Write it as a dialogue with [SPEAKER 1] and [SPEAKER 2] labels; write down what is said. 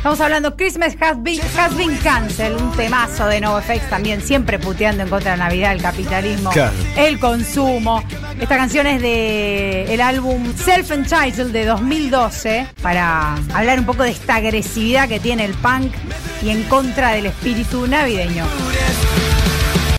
[SPEAKER 1] Estamos hablando Christmas Has Been, Has Been Cancelled, un temazo de NoFX también, siempre puteando en contra de Navidad, el capitalismo,
[SPEAKER 2] Claro.
[SPEAKER 1] el consumo. Esta canción es de el álbum Self Entitled de 2012 para hablar un poco de esta agresividad que tiene el punk y en contra del espíritu navideño.